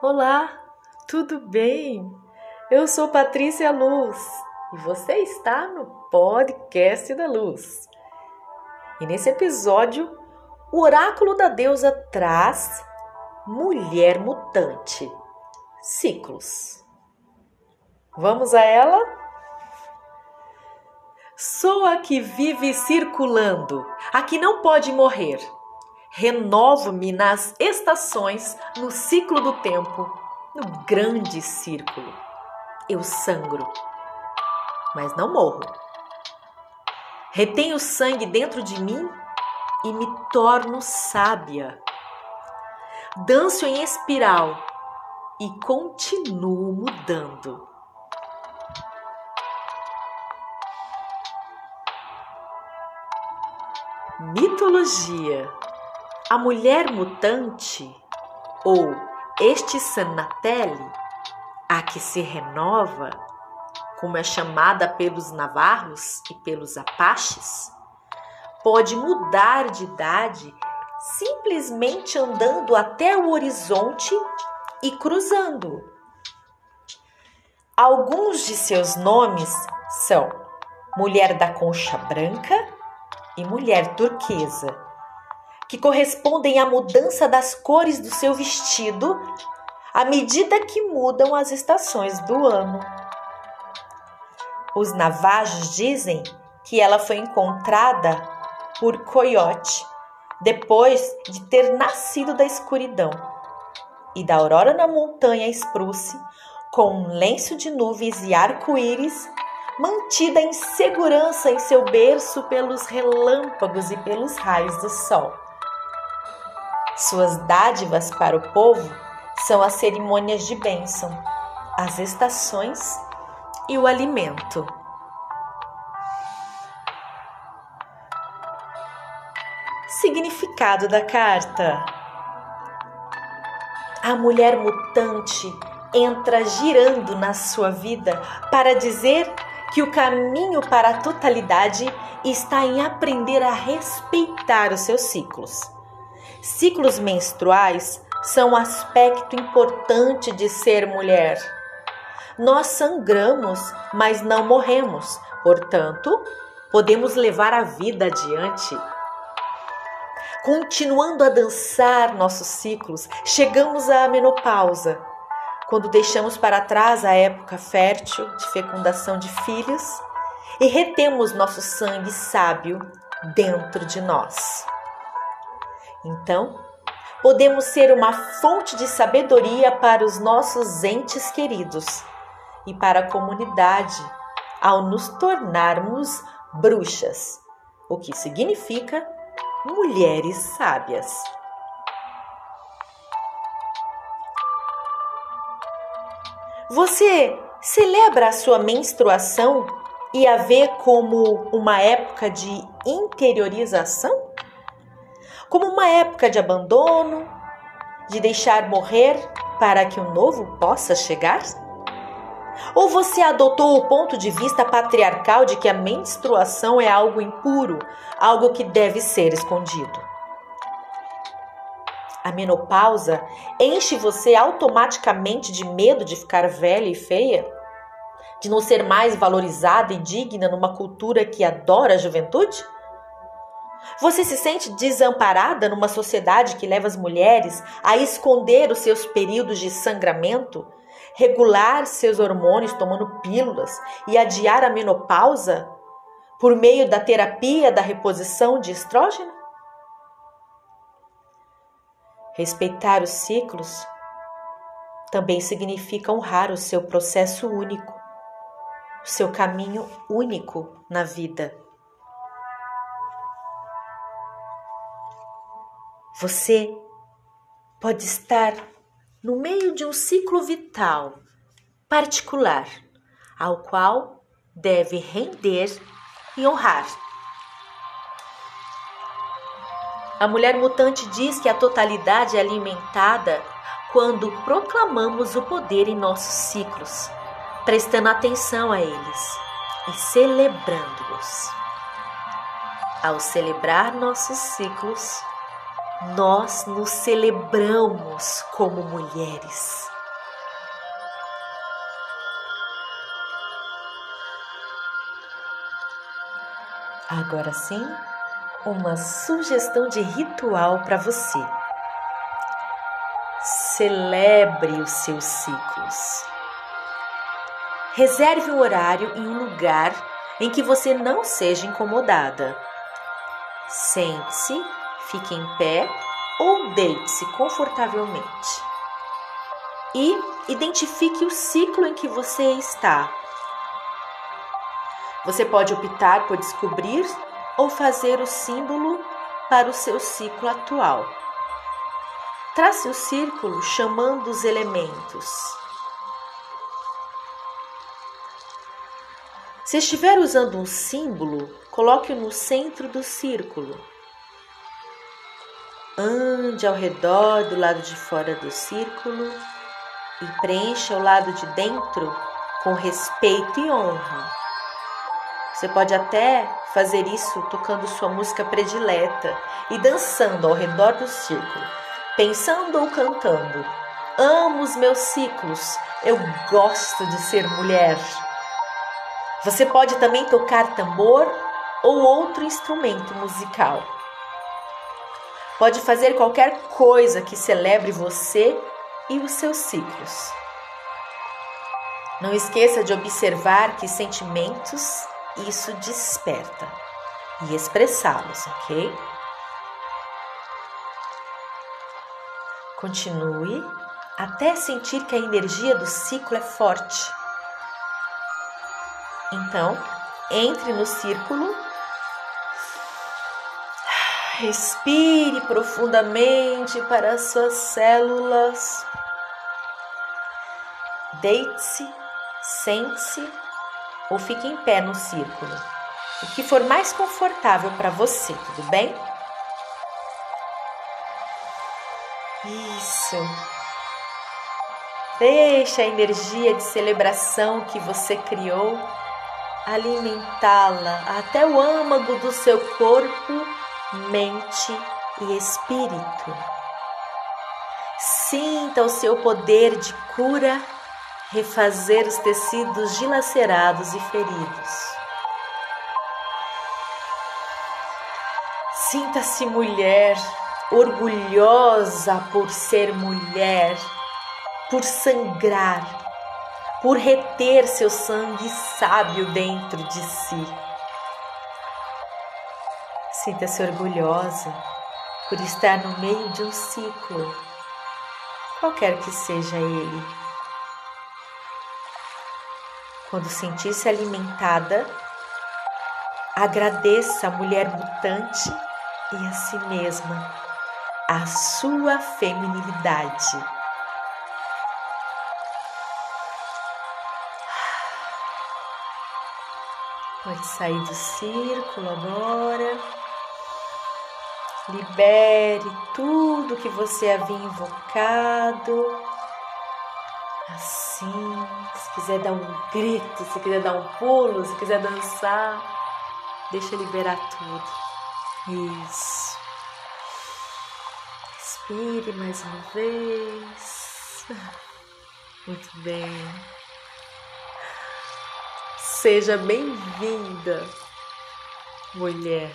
Olá, tudo bem? Eu sou Patrícia Luz e você está no podcast da Luz. E nesse episódio, o oráculo da deusa traz mulher mutante, ciclos. Vamos a ela? Sou a que vive circulando, a que não pode morrer Renovo-me nas estações, no ciclo do tempo, no grande círculo. Eu sangro, mas não morro. Retenho sangue dentro de mim e me torno sábia. Danço em espiral e continuo mudando. Mitologia a mulher mutante, ou este Sanatele, a que se renova, como é chamada pelos navarros e pelos apaches, pode mudar de idade simplesmente andando até o horizonte e cruzando. Alguns de seus nomes são Mulher da Concha Branca e Mulher Turquesa que correspondem à mudança das cores do seu vestido à medida que mudam as estações do ano. Os navajos dizem que ela foi encontrada por Coyote depois de ter nascido da escuridão e da aurora na montanha Spruce, com um lenço de nuvens e arco-íris, mantida em segurança em seu berço pelos relâmpagos e pelos raios do sol. Suas dádivas para o povo são as cerimônias de bênção, as estações e o alimento. Significado da carta: A mulher mutante entra girando na sua vida para dizer que o caminho para a totalidade está em aprender a respeitar os seus ciclos Ciclos menstruais são um aspecto importante de ser mulher. Nós sangramos, mas não morremos, portanto, podemos levar a vida adiante. Continuando a dançar nossos ciclos, chegamos à menopausa, quando deixamos para trás a época fértil de fecundação de filhos e retemos nosso sangue sábio dentro de nós. Então, podemos ser uma fonte de sabedoria para os nossos entes queridos e para a comunidade ao nos tornarmos bruxas, o que significa mulheres sábias. Você celebra a sua menstruação e a vê como uma época de interiorização? Como uma época de abandono, de deixar morrer para que o novo possa chegar? Ou você adotou o ponto de vista patriarcal de que a menstruação é algo impuro, algo que deve ser escondido? A menopausa enche você automaticamente de medo de ficar velha e feia? De não ser mais valorizada e digna numa cultura que adora a juventude? Você se sente desamparada numa sociedade que leva as mulheres a esconder os seus períodos de sangramento, regular seus hormônios tomando pílulas e adiar a menopausa por meio da terapia da reposição de estrógeno? Respeitar os ciclos também significa honrar o seu processo único, o seu caminho único na vida. Você pode estar no meio de um ciclo vital particular, ao qual deve render e honrar. A mulher mutante diz que a totalidade é alimentada quando proclamamos o poder em nossos ciclos, prestando atenção a eles e celebrando-os. Ao celebrar nossos ciclos, nós nos celebramos como mulheres. Agora sim, uma sugestão de ritual para você. Celebre os seus ciclos. Reserve um horário em um lugar em que você não seja incomodada. Sente-se, fique em pé ou deite-se confortavelmente. E identifique o ciclo em que você está. Você pode optar por descobrir ou fazer o símbolo para o seu ciclo atual. Trace o círculo chamando os elementos. Se estiver usando um símbolo, coloque-o no centro do círculo. Ande ao redor do lado de fora do círculo e preencha o lado de dentro com respeito e honra. Você pode até fazer isso tocando sua música predileta e dançando ao redor do círculo, pensando ou cantando. Amo os meus ciclos, eu gosto de ser mulher. Você pode também tocar tambor ou outro instrumento musical. Pode fazer qualquer coisa que celebre você e os seus ciclos. Não esqueça de observar que sentimentos isso desperta e expressá-los, ok? Continue até sentir que a energia do ciclo é forte então, entre no círculo. Respire profundamente para as suas células. Deite-se, sente-se ou fique em pé no círculo. O que for mais confortável para você, tudo bem? Isso. Deixa a energia de celebração que você criou alimentá-la até o âmago do seu corpo, mente e espírito. Sinta o seu poder de cura refazer os tecidos dilacerados e feridos. Sinta-se mulher, orgulhosa por ser mulher, por sangrar por reter seu sangue sábio dentro de si. Sinta-se orgulhosa por estar no meio de um ciclo, qualquer que seja ele. Quando sentir-se alimentada, agradeça a mulher mutante e a si mesma, a sua feminilidade. Pode sair do círculo agora. Libere tudo que você havia invocado. Assim, se quiser dar um grito, se quiser dar um pulo, se quiser dançar, deixa liberar tudo. Isso. Respire mais uma vez. Muito bem. Seja bem-vinda, mulher.